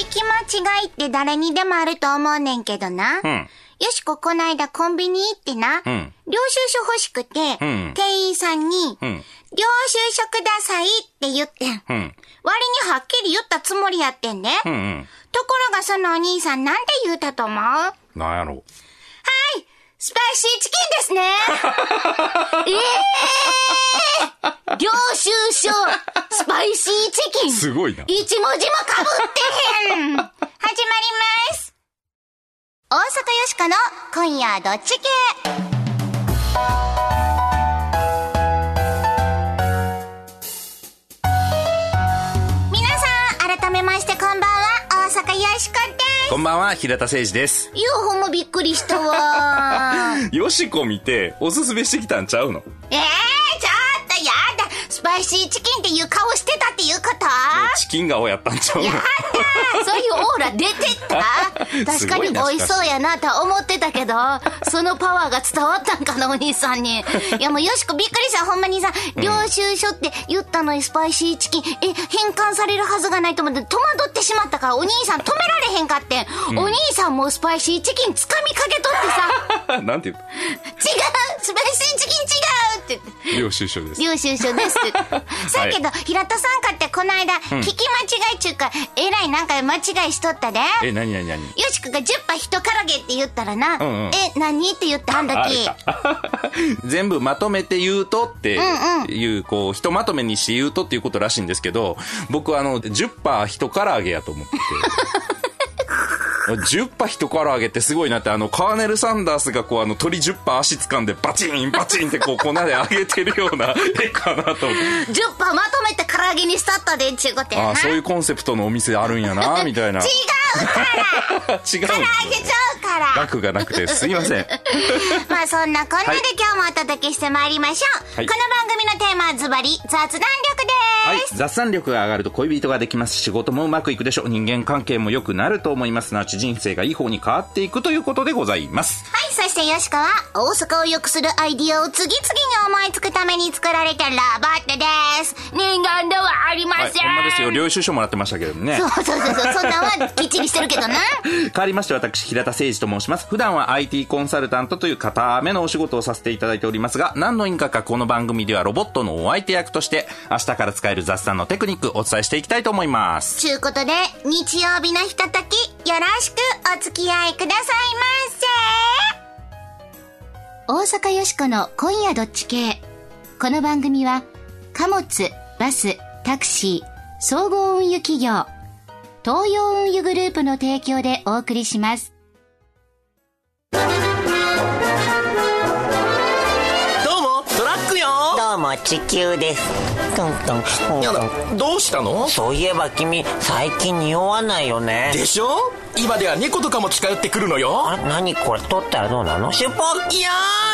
聞き間違いって誰にでもあると思うねんけどな。うん。よしここないだコンビニ行ってな、うん領収書欲しくて、うん店員さんに、うん。領収書くださいって言ってん。うん。割にはっきり言ったつもりやってんね。うんうん。ところがそのお兄さんなんて言うたと思う？はなんやろう。いスパイシーチキンですね。え えー、領収書スパイシーチキン。すごいな。一文字もかぶってへん。始まります。大阪よしこの今夜どっち系。皆さん改めましてこんばんは。大阪よしこですこんばんは、平田誠二です。UFO もびっくりしたわよしこ見て、おすすめしてきたんちゃうの？えー、ちょっとやだスパイシーチキンっていう顔してたっていうこと？チキン顔やったんちゃうの？やったそういうオーラ出てった？確かに美味しそうやなとは思ってたけど、そのパワーが伝わったんかな、お兄さんに。いやもうよしこびっくりした、ほんまにさ、領収書って言ったのにスパイシーチキン、え、返還されるはずがないと思って戸惑ってしまったから、お兄さん止められへんかってん。お兄さんもうスパイシーチキン掴みかけとってさ、なんて言う違う。スパイシーチキン違うって言って。領収書です。領収書です。って。さやけど、平田さんかってこの間、聞き間違いちゅうか、えらいなんか間違いしとったで。え、なになになによしこが10羽一からげって言ったらな、んうんえ、何って言ったあんあ時。れか 全部まとめて言うとっていう、こう、ひとまとめにして言うとっていうことらしいんですけど、僕あの、10パー一唐揚げやと思ってて。10パ一唐揚げってすごいなって、あの、カーネル・サンダースがこう、あの、鳥10パ足掴んでバチンバチンってこう、粉で揚げてるような 絵かなと思って。10羽まとめて唐揚げにしたったで、ちゅうことやな。ああ、そういうコンセプトのお店あるんやな、みたいな。違 違うからうんです唐揚げちゃうから額がなくてすいません。まあそんなこんなではい今日もお届けしてまいりましょう。はいこの番組のテーマはズバリ雑談力です。はい。雑談力が上がると恋人ができます。仕事もうまくいくでしょう。人間関係も良くなると思います。なうち人生がいい方に変わっていくということでございます。はい、そして吉川、大阪を良くするアイディアを次々に思いつくために作られたロボットです。人間ではありまはい。せん。ほんまですよ。領収書もらってましたけどねそ。うそうそうそう、そんなんはきっちりしてるけどな。変わりまして私、平田誠二と申します。普段は IT コンサルタントという固めのお仕事をさせていただいておりますが、何の因果かこの番組ではロボットのお相手役として、明日から使える雑談のテクニックお伝えしていきたいと思います。ちゅうことで、日曜日のひととき、よろしくお付き合いくださいませ。大阪よしこの今夜どっち系。この番組は、貨物、バス、タクシー、総合運輸企業、東洋運輸グループの提供でお送りします。どうも地球です。トントン。トンやだどうしたの？そういえば君最近匂わないよね。でしょ？今では猫とかも近寄ってくるのよ。あ何これ取ったらどうなの？シュポッいや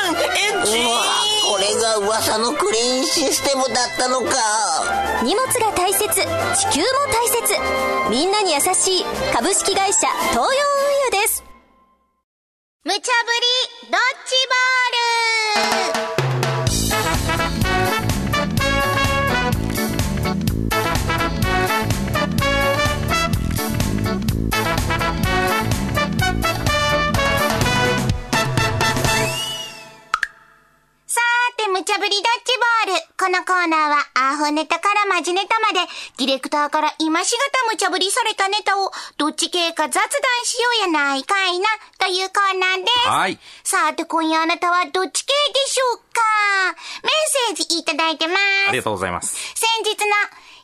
ー！んエこれが噂のクリーンシステムだったのか。荷物が大切地球も大切。みんなに優しい株式会社東洋運輸です。無茶ぶりドッジ茶ぶりドッジボール。このコーナーは、アホネタからマジネタまで、ディレクターから今しがた無茶ぶりされたネタを、どっち系か雑談しようやないかいな、というコーナーです。はい。さて、今夜あなたはどっち系でしょうかメッセージいただいてます。ありがとうございます。先日の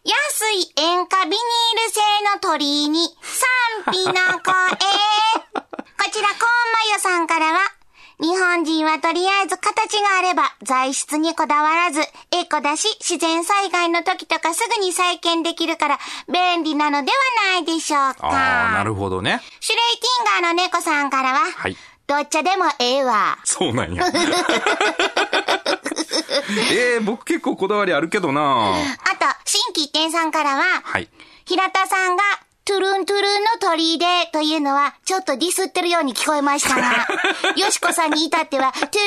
安い塩化ビニール製の鳥居に賛否の声。こちら、コーンマヨさんからは、日本人はとりあえず形があれば材質にこだわらず、エコだし自然災害の時とかすぐに再建できるから便利なのではないでしょうか。ああ、なるほどね。シュレイティンガーの猫さんからは、はい。どっちでもええわ。そうなんや。えー、僕結構こだわりあるけどなあと、新規一点さんからは、はい。平田さんが、トゥルントゥルンの鳥居でというのは、ちょっとディスってるように聞こえましたが、よしこさんに至っては、トゥルントゥ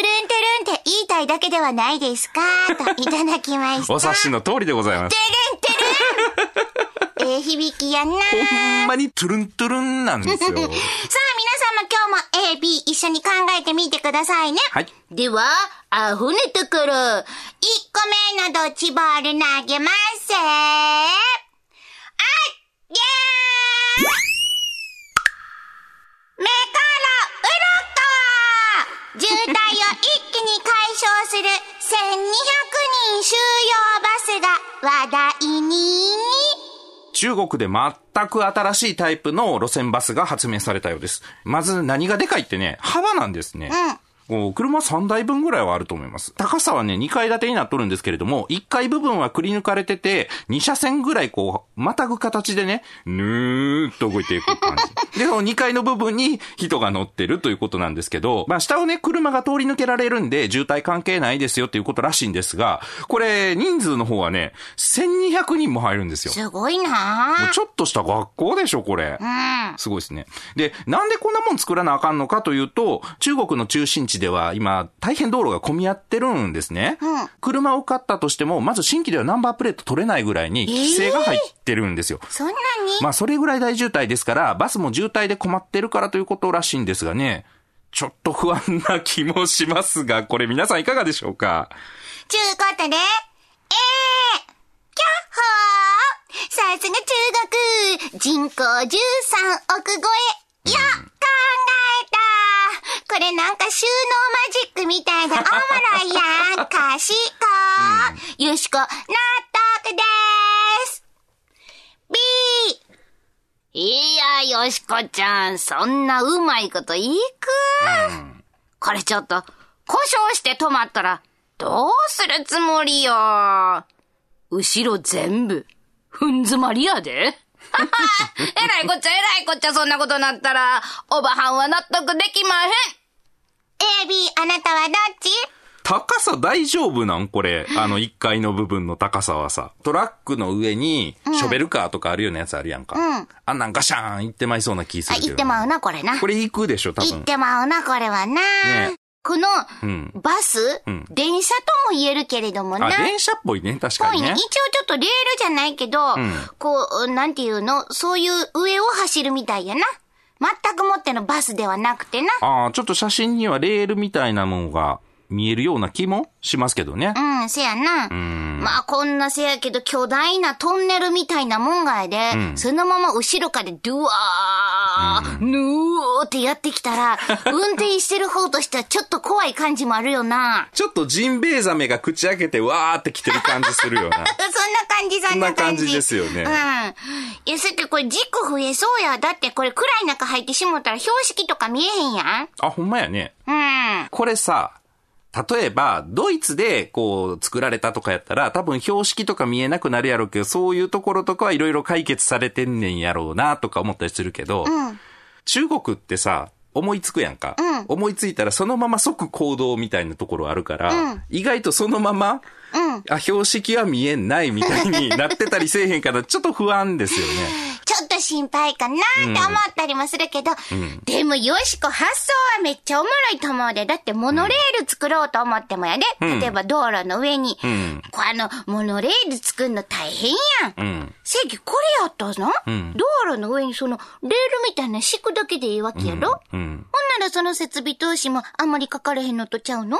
ルンって言いたいだけではないですか？といただきました。お察しの通りでございます。トゥルントゥルンえええ響きやな。ほんまにトゥルントゥルンなんですよ。さあ、皆さんも今日も A、B 一緒に考えてみてくださいね。はい。では、アホなところ、1個目のドッジボール投げます。あっげー目から鱗渋滞を一気に解消する1200人収容バスが話題に。中国で全く新しいタイプの路線バスが発明されたようです。まず何がでかいってね、幅なんですね。こう車3台分ぐらいはあると思います。高さはね、2階建てになっとるんですけれども、1階部分はくり抜かれてて、2車線ぐらいこう、またぐ形でね、ぬーっと動いていく感じ。で、その2階の部分に人が乗ってるということなんですけど、まあ下をね、車が通り抜けられるんで、渋滞関係ないですよっていうことらしいんですが、これ、人数の方はね、1200人も入るんですよ。すごいなもうぁ。ちょっとした学校でしょ、これ。うん。すごいですね。で、なんでこんなもん作らなあかんのかというと、中国の中心地では今、大変道路が混み合ってるんですね。うん。車を買ったとしても、まず新規ではナンバープレート取れないぐらいに規制が入ってるんですよ。そんなに？まあ、それぐらい大渋滞ですから、バスも渋滞で困ってるからということらしいんですがね、ちょっと不安な気もしますが、これ皆さんいかがでしょうか？ちゅうことで、えー、キャッホー。さすが中国人口13億超えよ、考えたこれなんか収納マジックみたいでおもろいやん賢い、よしこ、納得でーす !B! いや、よしこちゃん、そんなうまいこといく、これちょっと、故障して止まったら、どうするつもりよ？後ろ全部、ふん詰まりやで。えらいこっちゃえらいこっちゃそんなことなったら、おばはんは納得できまへん。A、B、あなたはどっち？高さ大丈夫なん？これ。あの1階の部分の高さはさ。トラックの上に、ショベルカーとかあるようなやつあるやんか。うんあんなんガシャーン行ってまいそうな気すあ、るけど、言ってまうな、これな。これ行くでしょ、多分。言ってまうな、これはな。ねこの、うんバス、ん電車とも言えるけれどもな。あ、電車っぽいね、確か。にね一応。ちょっとレールじゃないけど、んこう、なんていうの、そういう上を走るみたいやな。全くもってのバスではなくてな。ああ、ちょっと写真にはレールみたいなものが見えるような気もしますけどね。うん、せやな。んまあこんなせやけど巨大なトンネルみたいなもんがやで、んそのまま後ろからドゥワー、ぬーってやってきたら、運転してる方としてはちょっと怖い感じもあるよな。ちょっとジンベエザメが口開けてわーって来てる感じするよな。そんな感じ、そんな感じ。そんな感じですよねうん。いや、さっきこれ事故増えそうや。だってこれ暗い中入ってしもたら標識とか見えへんやん。あ、ほんまやね。うん。これさ、例えば、ドイツでこう作られたとかやったら、多分標識とか見えなくなるやろうけど、そういうところとかはいろいろ解決されてんねんやろうなとか思ったりするけど、ん。中国ってさ、思いつくやんか、うん。思いついたらそのまま即行動みたいなところあるから、うん。意外とそのまま、うん。あ、標識は見えないみたいになってたりせえへんから、ちょっと不安ですよね。ちょっと心配かなって思ったりもするけど、でもよしこ発想はめっちゃおもろいと思うで。だってモノレール作ろうと思ってもやで。うん例えば道路の上に、うあの、モノレール作るの大変やん。うん。せやけどこれやったらな、ん道路の上にそのレールみたいなの敷くだけでいいわけやろ、うん。ほんならその設備投資もあんまりかかれへんのとちゃうの？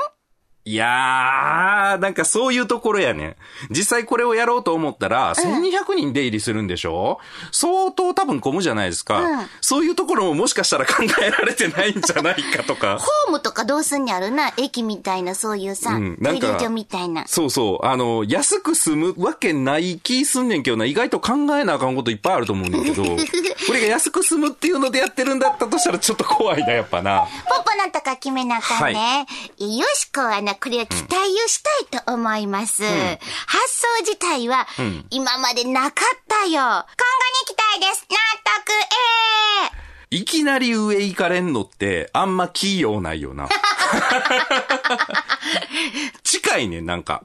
いやー、なんかそういうところやねん。実際これをやろうと思ったら、1200人出入りするんでしょ？相当多分混むじゃないですか、うんそういうところももしかしたら考えられてないんじゃないかとか。ホームとかどうすんにあるな駅みたいなそういうさ、うん所みたいな。そうそう。あの、安く済むわけない気すんねんけどな。意外と考えなあかんこといっぱいあると思うねんけど、これが安く済むっていうのでやってるんだったとしたらちょっと怖いな、やっぱな。ポポなんとか決めなあかんね。よしこはな、これは期待をしたいと思います。発想自体は、今までなかったよ。今後に期待です。納得、ええいきなり上行かれんのって、あんま器用ないよな。近いねん、なんか。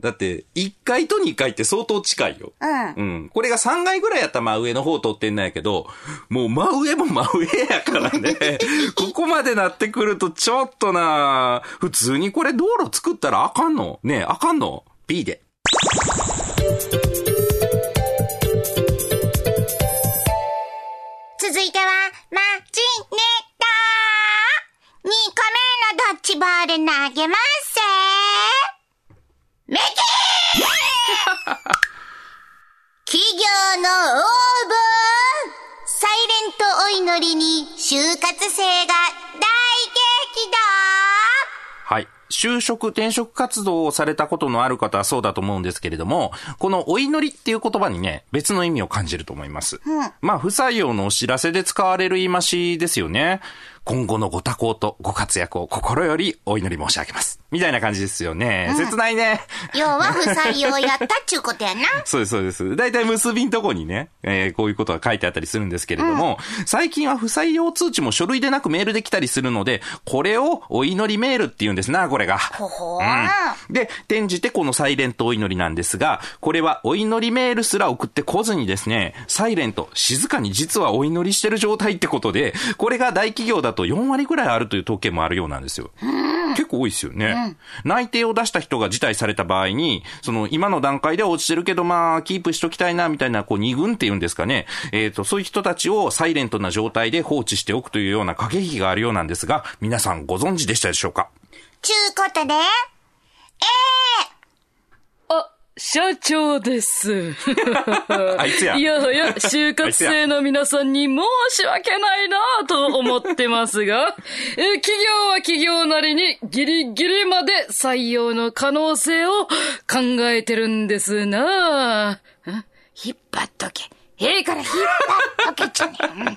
だって、1階と2階って相当近いよ。うん。うん。これが3階ぐらいやったら真上の方通ってんなんやけど、もう真上も真上やからね。ここまでなってくるとちょっとな普通にこれ道路作ったらあかんの？ねえ、あかんの ?B で。続いては、マジネタ !2 個目のドッジボール投げますせメキ 企業の応募サイレントお祈りに就活生が大激怒はい。就職、転職活動をされたことのある方はそうだと思うんですけれども、このお祈りっていう言葉にね、別の意味を感じると思います。まあ、不採用のお知らせで使われる言い回しですよね。今後のご多幸とご活躍を心よりお祈り申し上げます。みたいな感じですよね。切ないね。要は不採用やったっちゅうことやな。そうです、そうです。大体結びんとこにね、えーこういうことが書いてあったりするんですけれども、最近は不採用通知も書類でなくメールで来たりするので、これをお祈りメールって言うんですな、これが。ほほー。うんで、転じてこのサイレントお祈りなんですが、これはお祈りメールすら送ってこずにですね、サイレント、静かに実はお祈りしてる状態ってことで、これが大企業だと4割ぐらいあるという統計もあるようなんですよ。結構多いですよね。内定を出した人が辞退された場合に、その今の段階では落ちてるけど、まあ、キープしときたいな、みたいな、こう、二軍っていうんですかね。えっ、と、そういう人たちをサイレントな状態で放置しておくというような駆け引きがあるようなんですが、皆さんご存知でしたでしょうか？ちゅうことで、えあ、社長です。あいつやいやはや、就活生の皆さんに申し訳ないなぁと思ってますが、え企業は企業なりにギリギリまで採用の可能性を考えてるんですなぁ。ん引っ張っとけ。ええから引っ張っとけちゃね。う んえ？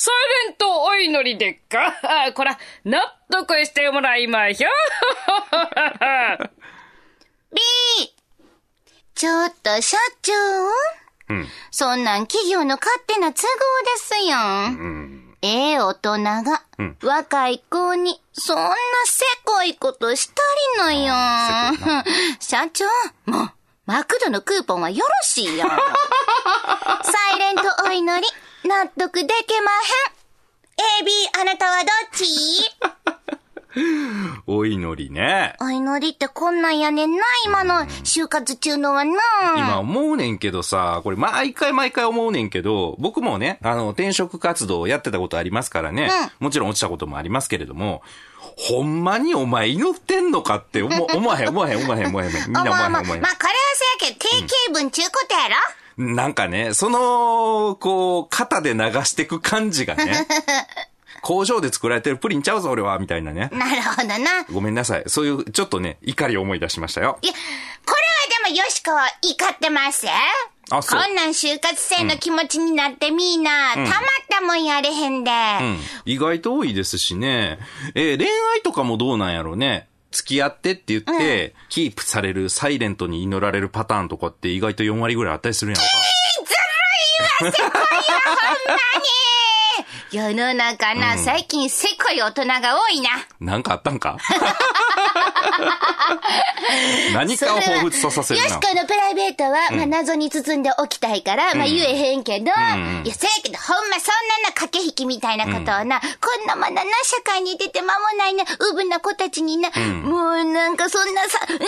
サイレントお祈りでっか？あこら、納得してもらいましょう。ちょっと社長うん。そんなん企業の勝手な都合ですよ。ええ大人が、うん若い子に、そんなせこいことしたりのよ。社長、もう、マクドのクーポンはよろしいよ。サイレントお祈り、納得できまへん。AB、あなたはどっち？お祈りね。お祈りってこんなんやねんな、今の就活中のはな。今思うねんけどさ、これ毎回毎回思うねんけど、僕もね、あの、転職活動をやってたことありますからね、もちろん落ちたこともありますけれども、ほんまにお前祈ってんのかって思 思わへん、思わへん、思わへん、思わへん。みんな思わへん、思わへんまあ、。これはせやけど、定型文ちゅうことやろ、なんかね、その、こう、肩で流してく感じがね、工場で作られてるプリンちゃうぞ、俺は、みたいなね。なるほどな。いや、こごめんなさい。そういう、ちょっとね、怒りを思い出しましたよ。れはでもよしこは怒ってますよ。あそうこんなん就活生の気持ちになってみんな、たまったもんやれへんで。うん。意外と多いですしね。えー恋愛とかもどうなんやろうね。付き合ってって言って、キープされる、サイレントに祈られるパターンとかって意外と4割ぐらいあったりするんやろ世の中な、最近せこい大人が多いな。か。なんかあったんか？何かを彷彿とさせるな。よし。このプライベートは、まあ謎に包んでおきたいから、まあ言えへんけど、いや、せやけど、ほんまそんなな駆け引きみたいなことをな、こんなまだな、社会に出て間もないな、うぶな子たちにな、もうなんかそんなさ、うい、ういっ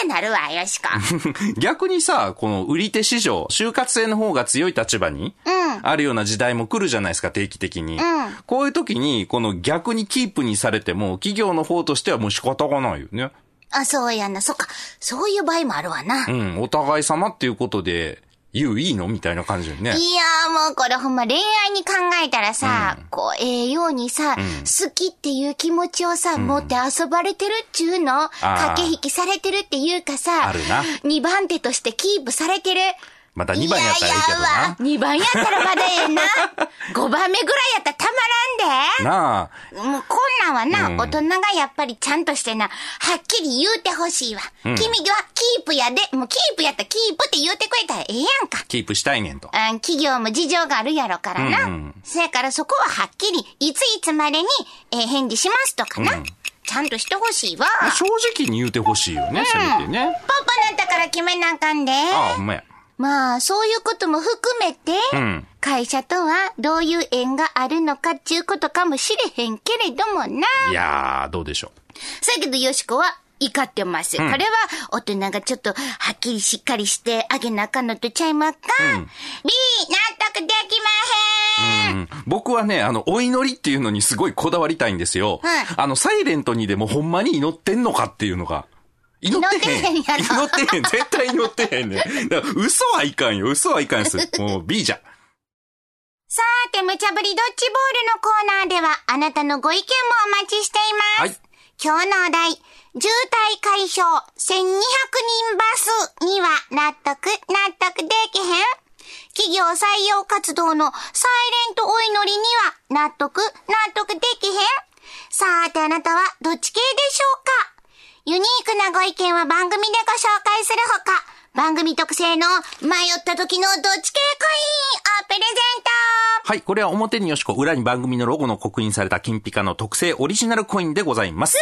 てなるわ、よしこ。逆にさ、この売り手市場、就活生の方が強い立場に、あるような時代も来るじゃないですか、定期的に。こういう時に、この逆にキープにされても、企業の方としてはもう仕方がないよね。あ、そうやな、そっか。そういう場合もあるわな。うん、お互い様っていうことで、言ういいのみたいな感じよね。いやーもうこれほんま恋愛に考えたらさ、こう、ええようにさ、好きっていう気持ちをさ、持って遊ばれてるっちゅうの？駆け引きされてるっていうかさ、あるな2番手としてキープされてる？また2番やったらいいけどな。2番やったらまだええな。5番目ぐらいやったらなあ。もうこんなんはな、うん大人がやっぱりちゃんとしてな、はっきり言うてほしいわ。君はキープやで、もうキープやったらキープって言うてくれたらええやんか。キープしたいねんと。あ企業も事情があるやろからな。うんうんそやからそこははっきり、いついつまでに、えー返事しますとかな。うんちゃんとしてほしいわ。正直に言うてほしいよね、せめてね。パパなんだから決めなあかんで。ああ、ほんまや。まあ、そういうことも含めて、うん会社とはどういう縁があるのかっちゅうことかもしれへんけれどもな。いやー、どうでしょそやけど、よしこは、怒ってます。これは、大人がちょっと、はっきりしっかりしてあげなあかんのとちゃいまっか。B、納得できまへん。僕はね、あの、お祈りっていうのにすごいこだわりたいんですよ。はいあの、サイレントにでもほんまに祈ってんのかっていうのが。祈ってへん。祈ってへん。絶対祈ってへんね。だから嘘はいかんよ。嘘はいかんです。もう B じゃ。さーて、無茶ぶりドッジボールのコーナーでは、あなたのご意見もお待ちしています。はい今日のお題、渋滞解消1200人バスには納得、納得できへん？企業採用活動のサイレントお祈りには納得、納得できへん？さーてあなたはどっち系でしょうか？ユニークなご意見は番組でご紹介するほか、番組特製の迷った時のどっち系コインをプレゼントはい。これは表によしこ、裏に番組のロゴの刻印された金ピカの特製オリジナルコインでございます。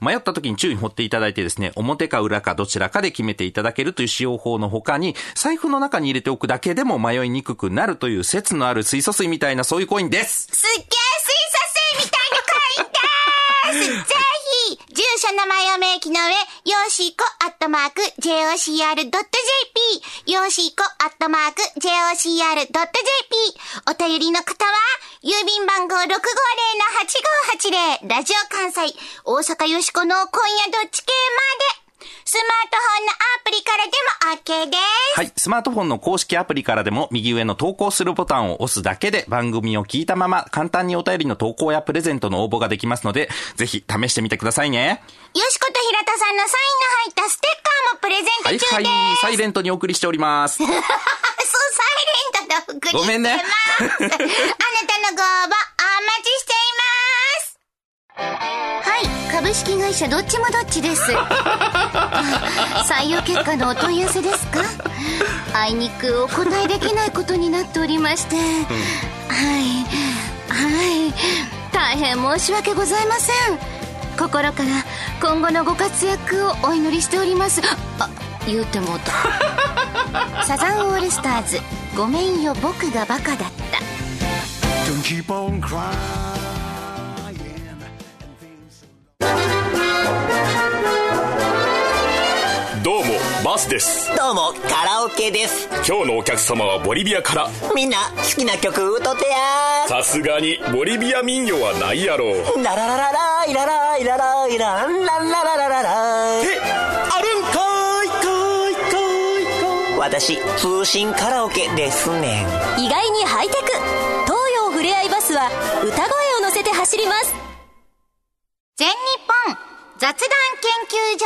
迷った時に注意を持っていただいてですね、表か裏かどちらかで決めていただけるという使用法の他に、財布の中に入れておくだけでも迷いにくくなるという説のある水素水みたいなそういうコインです。すっげー水素水みたいなコインでーすぜ ひ、住所名前を明記の上、よしこアットマーク JOCR.jp、よーしーこアットマーク JOCR.jp、お便りの方は、郵便番号650-8580、ラジオ関西、大阪よしこの今夜どっち系まで、スマートフォンのアプリからでも OK です。はい。スマートフォンの公式アプリからでも右上の投稿するボタンを押すだけで番組を聞いたまま簡単にお便りの投稿やプレゼントの応募ができますので、ぜひ試してみてくださいね。よしこと平田さんのサインの入ったステッカーもプレゼントはい中です。はい。サイレントにお送りしております。そう、サイレントの送りごめんねしてます。あなたのご応募、お待ちしています。はい、株式会社どっちもどっちです。あ採用結果のお問い合わせですか？あいにくお答えできないことになっておりまして、はい、はい、大変申し訳ございません。心から今後のご活躍をお祈りしております。あ、言うてもうた。サザンオールスターズごめんよ僕がバカだった。Don't keep on crying. どうもバスです。どうもカラオケです。今日のお客様はボリビアから。みんな好きな曲歌ってやさすがにボリビア民謡はないやろララララライラライラライランランラララララえあるんかいかいかいか私通信カラオケですねん意外にハイテク東洋ふれあいバスは歌声を乗せて走ります全日本雑談研究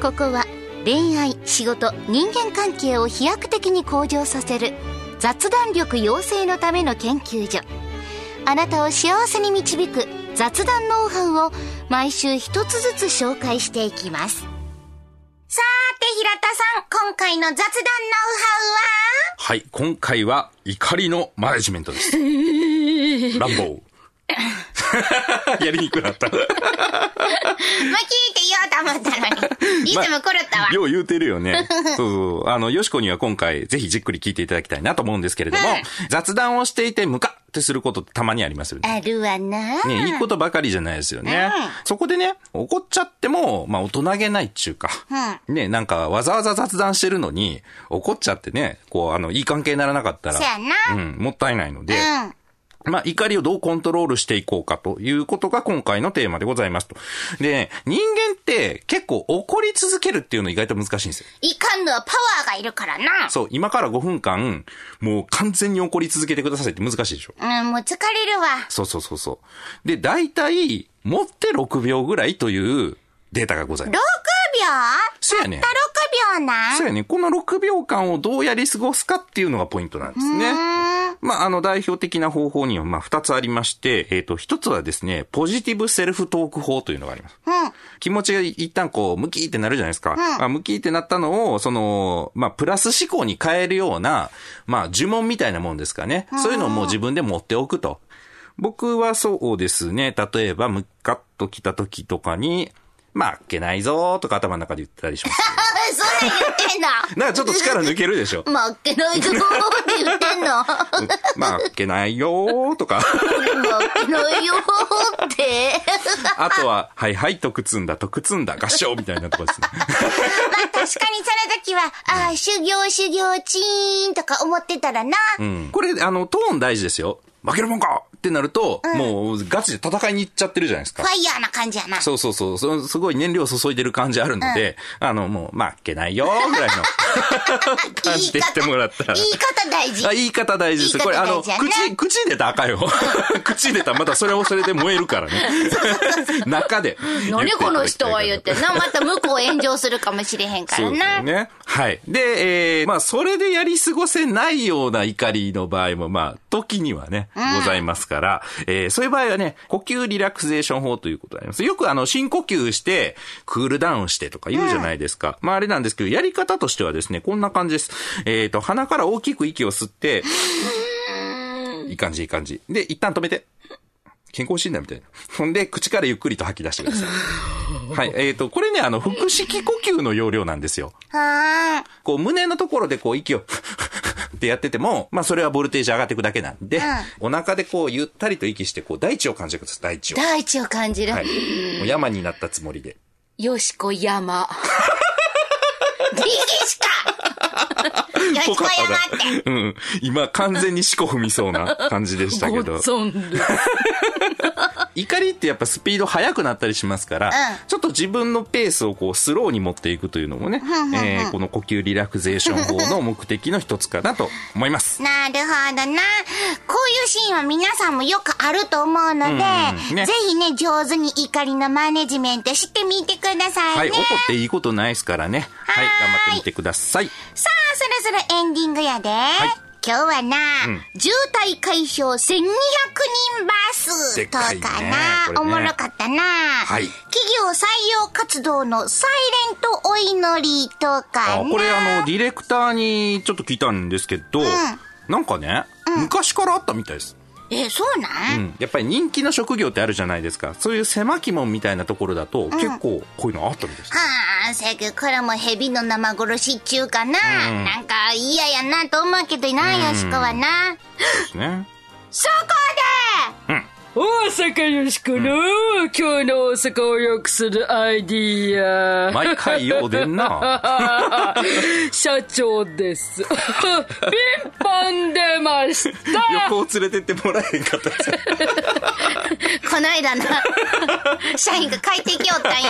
所ここは恋愛仕事人間関係を飛躍的に向上させる雑談力養成のための研究所あなたを幸せに導く雑談ノウハウを毎週一つずつ紹介していきますさーて平田さん今回の雑談ノウハウは？はい。今回は怒りのマネジメントです。ランボー。やりにくくなった。もう聞いて言おうと思ったのに。いつも狂ったわ。よう言うてるよね。そうそう。あの、よしこには今回、ぜひじっくり聞いていただきたいなと思うんですけれども、はい雑談をしていてムカってすることってたまにありますよね。あるわな。ね、いいことばかりじゃないですよね。うんそこでね、怒っちゃっても、まあ、大人げないっちゅうか。ね、なんか、わざわざ雑談してるのに、怒っちゃってね、こう、あの、いい関係にならなかったら、そやなうん、もったいないので、うん。まあ、怒りをどうコントロールしていこうかということが今回のテーマでございますと。で、人間って結構怒り続けるっていうの意外と難しいんですよ。いかんのはパワーがいるからな。そう、今から5分間、もう完全に怒り続けてくださいって難しいでしょ。うん、もう疲れるわ。そうそうそうそう。で、大体、持って6秒ぐらいというデータがござい6ま秒す。そうやねんた。った6秒な。そうやね。この6秒間をどうやり過ごすかっていうのがポイントなんですね。まあ、あの、代表的な方法には、まあ、2つありまして、えっ、と、1つはですね、ポジティブセルフトーク法というのがあります。うん。気持ちが一旦こう、ムキーってなるじゃないですか。あムキーってなったのを、その、まあ、プラス思考に変えるような、まあ、呪文みたいなもんですかね。そういうのをもう自分で持っておくと。僕はそうですね。例えば、ムカッと来た時とかに、まあ、っけないぞーとか頭の中で言ったりします。そんなん言ってんの なんかちょっと力抜けるでしょ。まあ、っけないぞーって言ってんの。ま あ、まあ、っけないよーとか。っけないよーって。あとは、はいはい、とくつんだ、とくつんだ、合唱みたいなとこですね。まあ確かにその時は、ああ、修行修行チーンとか思ってたらな。うんこれ、あの、トーン大事ですよ。負けるもんかってなると、もうガチで戦いに行っちゃってるじゃないですかフ。ァイヤーな感じやな。そうそうそう。そのすごい燃料を注いでる感じあるので、あの、もう、負けないよーぐらいの 感じで言ってもらったら。言い方大事。あ言い方大事です。これ、あの、口、口出たらあかんよ。口出たらまたそれもそれで燃えるからね。中で。何この人は言ってな。また向こう炎上するかもしれへんからそう。ね。はい。で、えー、まあ、それでやり過ごせないような怒りの場合も、まあ、時にはね、ございますから、えー、そういう場合はね、呼吸リラクゼーション法ということになります。よくあの、深呼吸して、クールダウンしてとか言うじゃないですか。まあ、あれなんですけど、やり方としてはですね、こんな感じです。えっ、と、鼻から大きく息を吸って、いい感じ、いい感じ。で、一旦止めて。健康診断みたいな。ほんで、口からゆっくりと吐き出してください。はい。えっ、と、これね、あの、腹式呼吸の要領なんですよ。はこう、胸のところでこう、息を、ってやってても、まあ、それはボルテージ上がっていくだけなんで、お腹でこう、ゆったりと息して、こう、大地を感じてください、大地を。大地を感じる。はい。もう山になったつもりで。よしこ山。力士か よしこ山って。うん。今、完全に四股踏みそうな感じでしたけど。怒りってやっぱスピード速くなったりしますから、ちょっと自分のペースをこうスローに持っていくというのもね、えーこの呼吸リラクゼーション法の目的の一つかなと思います。なるほどな。こういうシーンは皆さんもよくあると思うので、うんねぜひね、上手に怒りのマネジメントしてみてくださいね。はい、怒っていいことないですからね。はい、頑張ってみてください。さあ、そろそろエンディングやで。今日はな、渋滞解消1200人バスとかな、ね。おもろかったな、はい。企業採用活動のサイレントお祈りとかな。あこれあの、ディレクターにちょっと聞いたんですけど、なんかね、昔からあったみたいです。え、そうなん、うん。やっぱり人気の職業ってあるじゃないですか。そういう狭き門みたいなところだと、結構こういうのあったみたいです。はあ、せやけど、これも蛇の生殺しっちゅうかな。んなんか嫌やなと思うけどな、よしこはな。ですね。そこ大阪よしこの、今日の大阪を良くするアイディア。毎回よう出んな。社長です。ピンポン出ました横を連れてってもらえへんかった この間な、社員が帰ってきよったん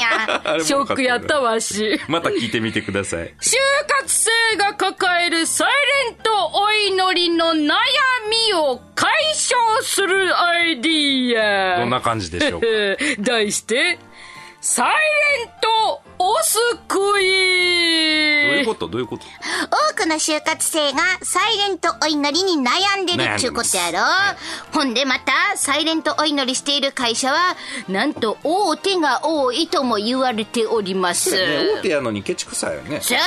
や。ショックやったわし。また聞いてみてください。就活生が抱えるサイレントお祈りの悩みを解消するアイディア。どんな感じでしょうか？題して、サイレントお救い。どういうこと？どういうこと？多くの就活生がサイレントお祈りに悩んでるっちゅうことやろ。ほんでまた、サイレントお祈りしている会社は、なんと大手が多いとも言われております。ね、大手やのにケチくさいよね。そうだ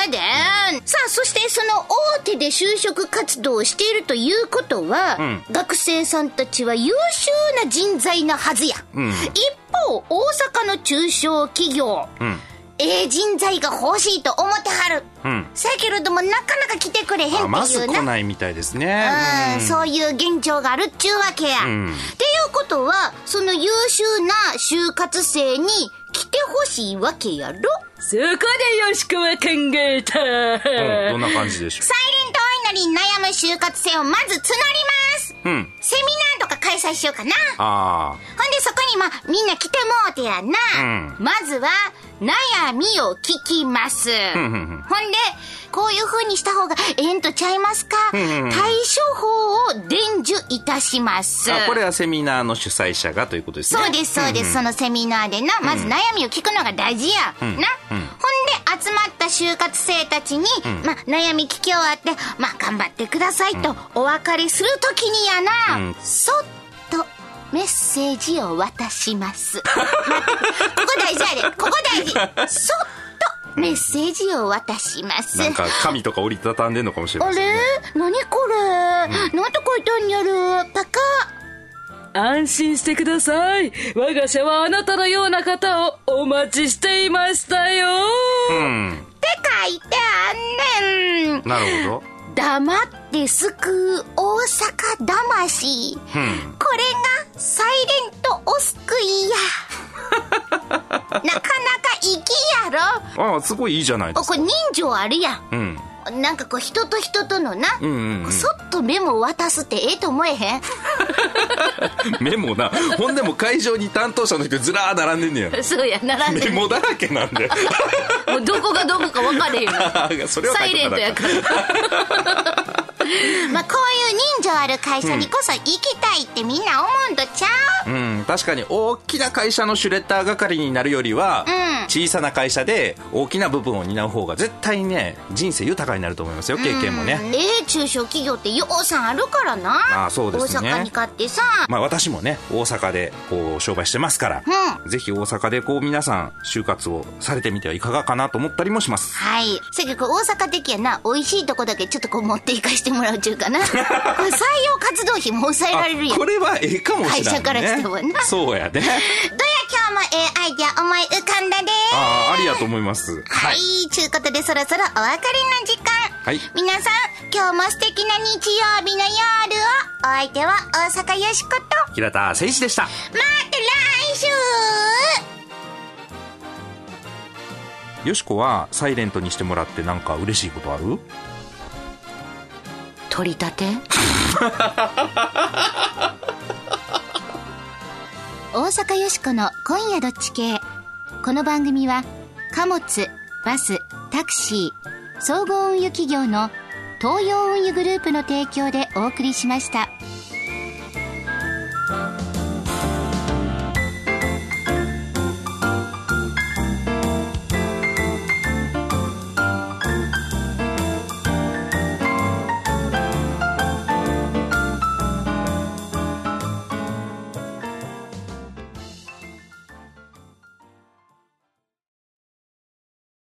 さあ、そしてその大手で就職活動をしているということは、学生さんたちは優秀な人材なはずや。一方、大阪の中小企業、ええ人材が欲しいと思ってはる。んさやけれども、なかなか来てくれへんっていうな。あまず来ないみたいですね。うん、そういう現状があるっちゅうわけや。っていうことは、その優秀な就活生に来てほしいわけやろ？そこでよしこは考えた。うん、どんな感じでしょサイレントお祈りに悩む就活生をまず募ります。う。うん。セミナーとか開催しようかな。あほんでそこにまあみんな来てもうてやな。んまずは悩みを聞きます。ほんで、こういう風にした方がええんとちゃいますか、対処法を伝授いたします。これはセミナーの主催者がということですね。そうです、そうです。そのセミナーでな、まず悩みを聞くのが大事や。な？ほんで、集まった就活生たちに、まあ、悩み聞き終わって、まあ、頑張ってくださいと、お別れするときにやな、うんそっと、メッセージを渡します。ここ大事やで。ここ大事。そっと、メッセージを渡します。なんか紙とか折りたたんでんのかもしれなあいね。れ？何これ、なんて書いてんやろパカ安心してください。我が社はあなたのような方をお待ちしていましたよ。うん。てかいてあんねん。なるほど。黙って救う大阪魂。うん。これがサイレントお救いや。なかなか粋やろ。ああ、すごいいいじゃないでお、すか。これ人情あるやん。うん。なんかこう人と人とのな、んうんうんそっとメモ渡すってええと思えへん？メモな。ほんでも会場に担当者の人ずらー並んでんねや。そうや、並んでる。メモだらけなんで。もうどこがどこか分かれへんよ。それはサイレントやから。まあこういう人情ある会社にこそ行きたいってみんな思うんとちゃう、うん、確かに大きな会社のシュレッダー係になるよりは、うん小さな会社で大きな部分を担う方が絶対ね人生豊かになると思いますよ経験もね、ええ中小企業って予算あるからな。あそうですね大阪に買ってさ。まあ私もね大阪でこう商売してますから、ぜひ大阪でこう皆さん就活をされてみてはいかがかなと思ったりもしますはい。せやけど、大阪的やな、美味しいとこだけちょっとこう持っていかしてもらうっちゅうかな。採用活動費も抑えられるやん。これはええかもしれない、ね、会社からしてもなそうやねどや今日もええアイデア思い浮かんだでああありやと思います。はい、ちゅうことでそろそろお別れの時間。はい。皆さん、今日も素敵な日曜日の夜を、お相手は大阪よしこと、平田誠一でした。また来週。よしこはサイレントにしてもらってなんか嬉しいことある？取り立て？大阪よしこの今夜どっち系この番組は貨物バスタクシー総合運輸企業の東洋運輸グループの提供でお送りしました。